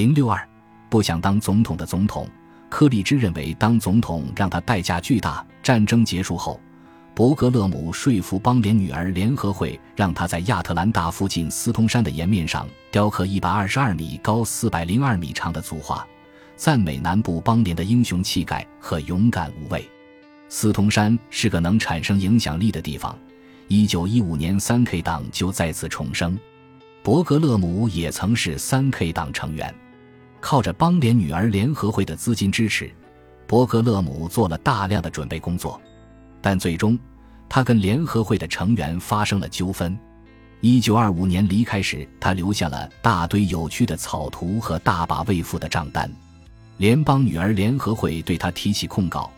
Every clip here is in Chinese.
零六二，不想当总统的总统，柯立芝认为当总统让他代价巨大。战争结束后，伯格勒姆说服邦联女儿联合会，让他在亚特兰大附近斯通山的岩面上雕刻一百二十二米高、四百零二米长的组画，赞美南部邦联的英雄气概和勇敢无畏。斯通山是个能产生影响力的地方。一九一五年，三 K 党就再次重生。伯格勒姆也曾是三 K 党成员。靠着邦联女儿联合会的资金支持，伯格勒姆做了大量的准备工作，但最终他跟联合会的成员发生了纠纷。一九二五年离开时，他留下了大堆有趣的草图和大把未付的账单。联邦女儿联合会对他提起控告，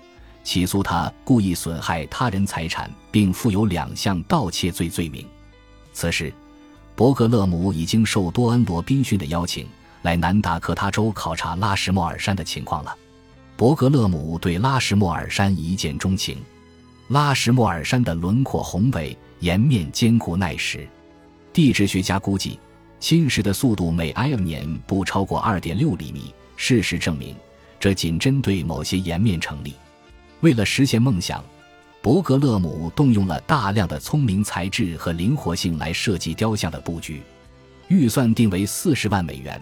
起诉他故意损害他人财产，并附有两项盗窃罪罪名。此时，伯格勒姆已经受多恩·罗宾逊的邀请。来南达科他州考察拉什莫尔山的情况了。伯格勒姆对拉什莫尔山一见钟情。拉什莫尔山的轮廓宏伟，岩面坚固耐蚀。地质学家估计，侵蚀的速度每埃尔年不超过二点六厘米。事实证明，这仅针对某些岩面成立。为了实现梦想，伯格勒姆动用了大量的聪明才智和灵活性来设计雕像的布局，预算定为四十万美元。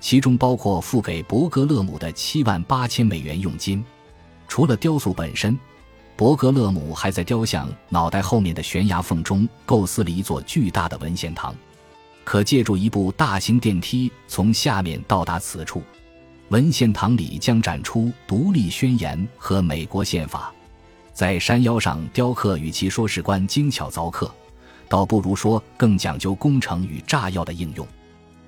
其中包括付给伯格勒姆的七万八千美元佣金。除了雕塑本身，伯格勒姆还在雕像脑袋后面的悬崖缝中构思了一座巨大的文献堂，可借助一部大型电梯从下面到达此处。文献堂里将展出《独立宣言》和美国宪法。在山腰上雕刻，与其说是关精巧凿刻，倒不如说更讲究工程与炸药的应用。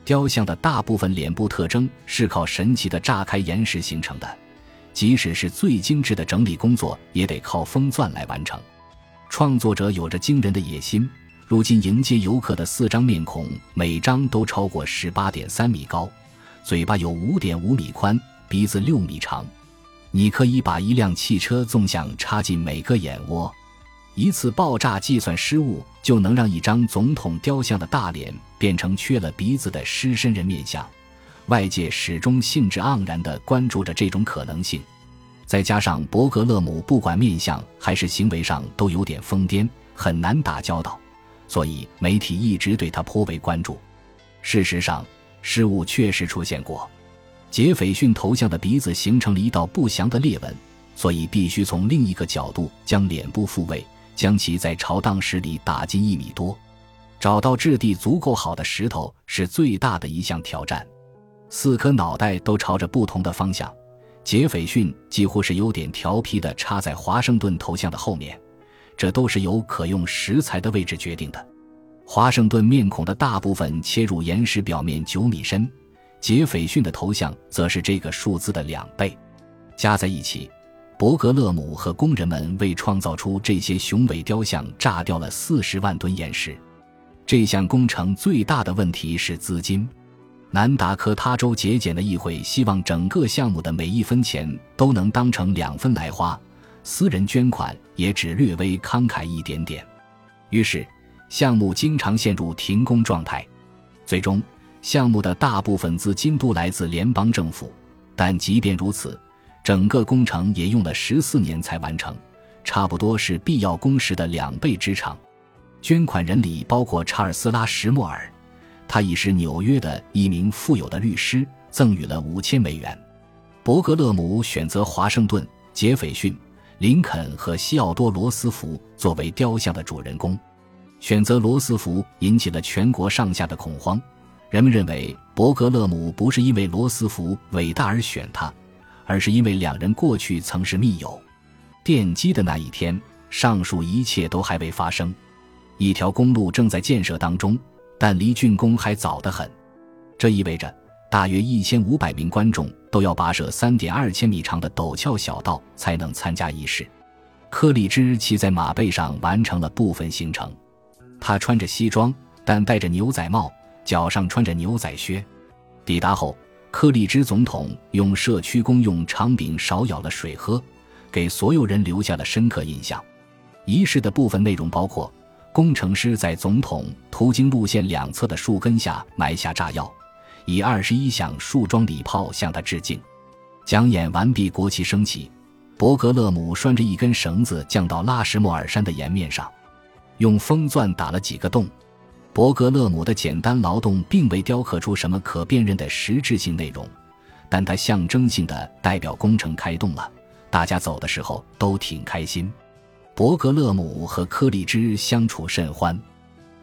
雕像的大部分脸部特征是靠神奇的炸开岩石形成的，即使是最精致的整理工作，也得靠封钻来完成。创作者有着惊人的野心，如今迎接游客的四张面孔，每张都超过十八点三米高，嘴巴有五点五米宽，鼻子六米长。你可以把一辆汽车纵向插进每个眼窝。一次爆炸计算失误就能让一张总统雕像的大脸变成缺了鼻子的狮身人面像，外界始终兴致盎然地关注着这种可能性。再加上伯格勒姆不管面相还是行为上都有点疯癫，很难打交道，所以媒体一直对他颇为关注。事实上，失误确实出现过，杰斐逊头像的鼻子形成了一道不祥的裂纹，所以必须从另一个角度将脸部复位。将其在潮荡石里打进一米多，找到质地足够好的石头是最大的一项挑战。四颗脑袋都朝着不同的方向，杰斐逊几乎是有点调皮的插在华盛顿头像的后面，这都是由可用石材的位置决定的。华盛顿面孔的大部分切入岩石表面九米深，杰斐逊的头像则是这个数字的两倍，加在一起。伯格勒姆和工人们为创造出这些雄伟雕像，炸掉了四十万吨岩石。这项工程最大的问题是资金。南达科他州节俭的议会希望整个项目的每一分钱都能当成两分来花，私人捐款也只略微慷慨一点点。于是，项目经常陷入停工状态。最终，项目的大部分资金都来自联邦政府，但即便如此。整个工程也用了十四年才完成，差不多是必要工时的两倍之长。捐款人里包括查尔斯拉·什莫尔，他已是纽约的一名富有的律师，赠予了五千美元。伯格勒姆选择华盛顿、杰斐逊、林肯和西奥多·罗斯福作为雕像的主人公，选择罗斯福引起了全国上下的恐慌。人们认为伯格勒姆不是因为罗斯福伟大而选他。而是因为两人过去曾是密友。奠基的那一天，上述一切都还未发生。一条公路正在建设当中，但离竣工还早得很。这意味着，大约一千五百名观众都要跋涉三点二千米长的陡峭小道才能参加仪式。柯里芝骑在马背上完成了部分行程。他穿着西装，但戴着牛仔帽，脚上穿着牛仔靴。抵达后。柯立芝总统用社区公用长柄勺舀了水喝，给所有人留下了深刻印象。仪式的部分内容包括：工程师在总统途经路线两侧的树根下埋下炸药，以二十一响树桩礼炮向他致敬。讲演完毕，国旗升起，伯格勒姆拴着一根绳子降到拉什莫尔山的岩面上，用风钻打了几个洞。伯格勒姆的简单劳动并未雕刻出什么可辨认的实质性内容，但他象征性的代表工程开动了。大家走的时候都挺开心。伯格勒姆和柯立芝相处甚欢。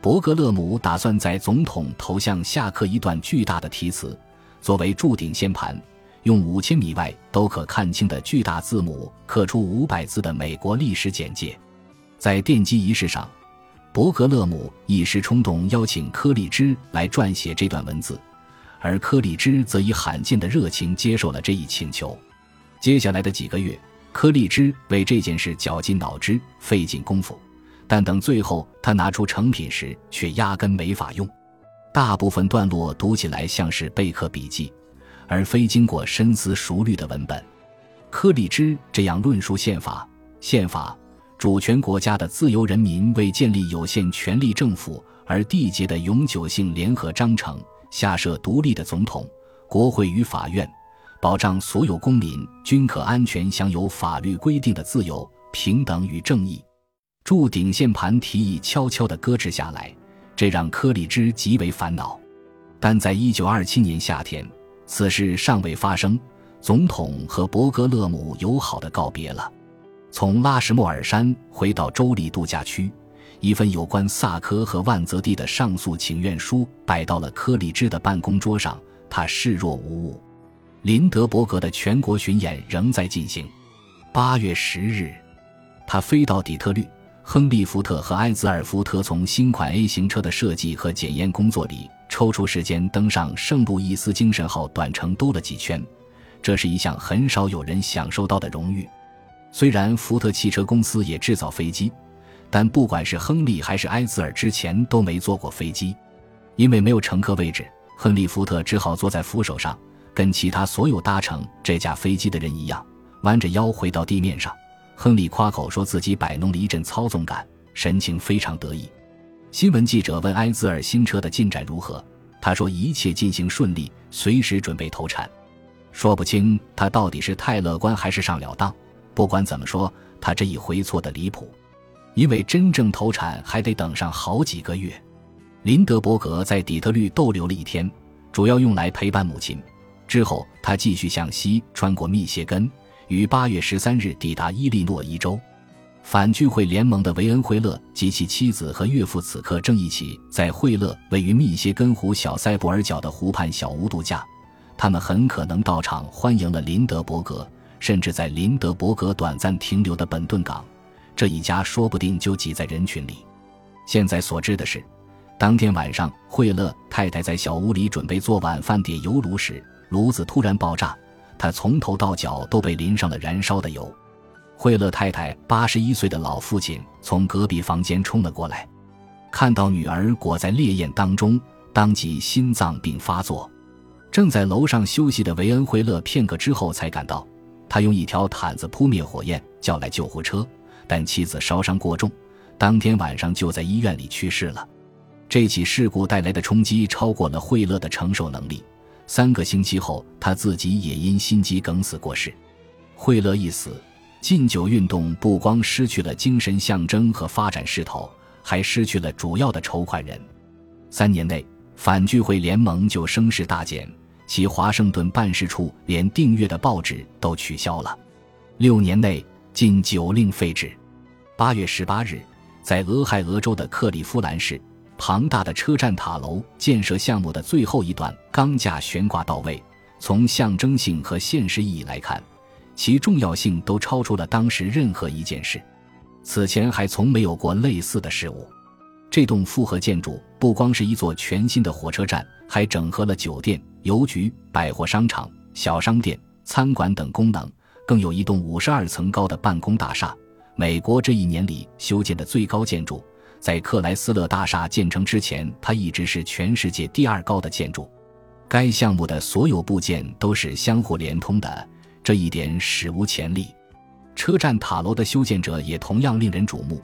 伯格勒姆打算在总统头像下刻一段巨大的题词，作为铸顶仙盘，用五千米外都可看清的巨大字母刻出五百字的美国历史简介。在奠基仪式上。伯格勒姆一时冲动，邀请柯立芝来撰写这段文字，而柯立芝则以罕见的热情接受了这一请求。接下来的几个月，柯立芝为这件事绞尽脑汁、费尽功夫，但等最后他拿出成品时，却压根没法用。大部分段落读起来像是备课笔记，而非经过深思熟虑的文本。柯立芝这样论述宪法：宪法。主权国家的自由人民为建立有限权力政府而缔结的永久性联合章程，下设独立的总统、国会与法院，保障所有公民均可安全享有法律规定的自由、平等与正义。铸顶线盘提议悄悄地搁置下来，这让柯立芝极为烦恼。但在一九二七年夏天，此事尚未发生，总统和伯格勒姆友好的告别了。从拉什莫尔山回到州立度假区，一份有关萨科和万泽蒂的上诉请愿书摆到了柯立芝的办公桌上，他视若无物。林德伯格的全国巡演仍在进行。八月十日，他飞到底特律。亨利·福特和埃兹尔·福特从新款 A 型车的设计和检验工作里抽出时间登上圣路易斯精神号短程兜了几圈，这是一项很少有人享受到的荣誉。虽然福特汽车公司也制造飞机，但不管是亨利还是埃兹尔之前都没坐过飞机，因为没有乘客位置，亨利·福特只好坐在扶手上，跟其他所有搭乘这架飞机的人一样，弯着腰回到地面上。亨利夸口说自己摆弄了一阵操纵感，神情非常得意。新闻记者问埃兹尔新车的进展如何，他说一切进行顺利，随时准备投产。说不清他到底是太乐观还是上了当。不管怎么说，他这一回错的离谱，因为真正投产还得等上好几个月。林德伯格在底特律逗留了一天，主要用来陪伴母亲。之后，他继续向西穿过密歇根，于八月十三日抵达伊利诺伊州。反聚会联盟的维恩·惠勒及其妻子和岳父此刻正一起在惠勒位于密歇根湖小塞布尔角的湖畔小屋度假。他们很可能到场欢迎了林德伯格。甚至在林德伯格短暂停留的本顿港，这一家说不定就挤在人群里。现在所知的是，当天晚上惠勒太太在小屋里准备做晚饭点油炉时，炉子突然爆炸，她从头到脚都被淋上了燃烧的油。惠勒太太八十一岁的老父亲从隔壁房间冲了过来，看到女儿裹在烈焰当中，当即心脏病发作。正在楼上休息的维恩·惠勒片刻之后才赶到。他用一条毯子扑灭火焰，叫来救护车，但妻子烧伤过重，当天晚上就在医院里去世了。这起事故带来的冲击超过了惠勒的承受能力。三个星期后，他自己也因心肌梗死过世。惠勒一死，禁酒运动不光失去了精神象征和发展势头，还失去了主要的筹款人。三年内，反聚会联盟就声势大减。其华盛顿办事处连订阅的报纸都取消了，六年内禁酒令废止。八月十八日，在俄亥俄州的克利夫兰市，庞大的车站塔楼建设项目的最后一段钢架悬挂到位。从象征性和现实意义来看，其重要性都超出了当时任何一件事。此前还从没有过类似的事物。这栋复合建筑不光是一座全新的火车站，还整合了酒店。邮局、百货商场、小商店、餐馆等功能，更有一栋五十二层高的办公大厦。美国这一年里修建的最高建筑，在克莱斯勒大厦建成之前，它一直是全世界第二高的建筑。该项目的所有部件都是相互连通的，这一点史无前例。车站塔楼的修建者也同样令人瞩目，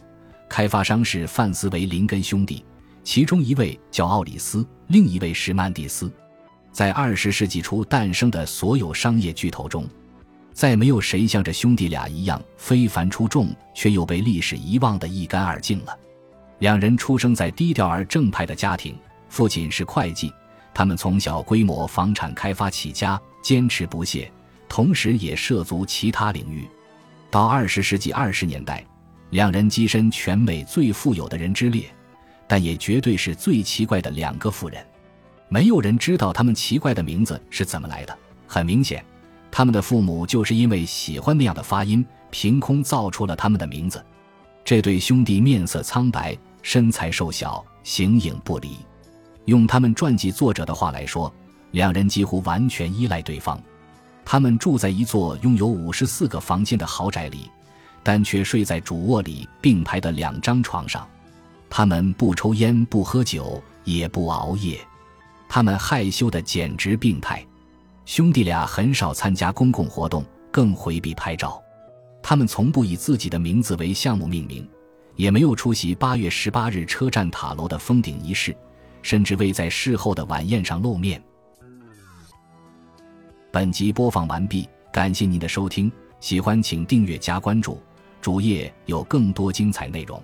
开发商是范斯维林根兄弟，其中一位叫奥里斯，另一位是曼蒂斯。在二十世纪初诞生的所有商业巨头中，再没有谁像这兄弟俩一样非凡出众，却又被历史遗忘的一干二净了。两人出生在低调而正派的家庭，父亲是会计，他们从小规模房产开发起家，坚持不懈，同时也涉足其他领域。到二十世纪二十年代，两人跻身全美最富有的人之列，但也绝对是最奇怪的两个富人。没有人知道他们奇怪的名字是怎么来的。很明显，他们的父母就是因为喜欢那样的发音，凭空造出了他们的名字。这对兄弟面色苍白，身材瘦小，形影不离。用他们传记作者的话来说，两人几乎完全依赖对方。他们住在一座拥有五十四个房间的豪宅里，但却睡在主卧里并排的两张床上。他们不抽烟，不喝酒，也不熬夜。他们害羞的简直病态，兄弟俩很少参加公共活动，更回避拍照。他们从不以自己的名字为项目命名，也没有出席八月十八日车站塔楼的封顶仪式，甚至未在事后的晚宴上露面。本集播放完毕，感谢您的收听，喜欢请订阅加关注，主页有更多精彩内容。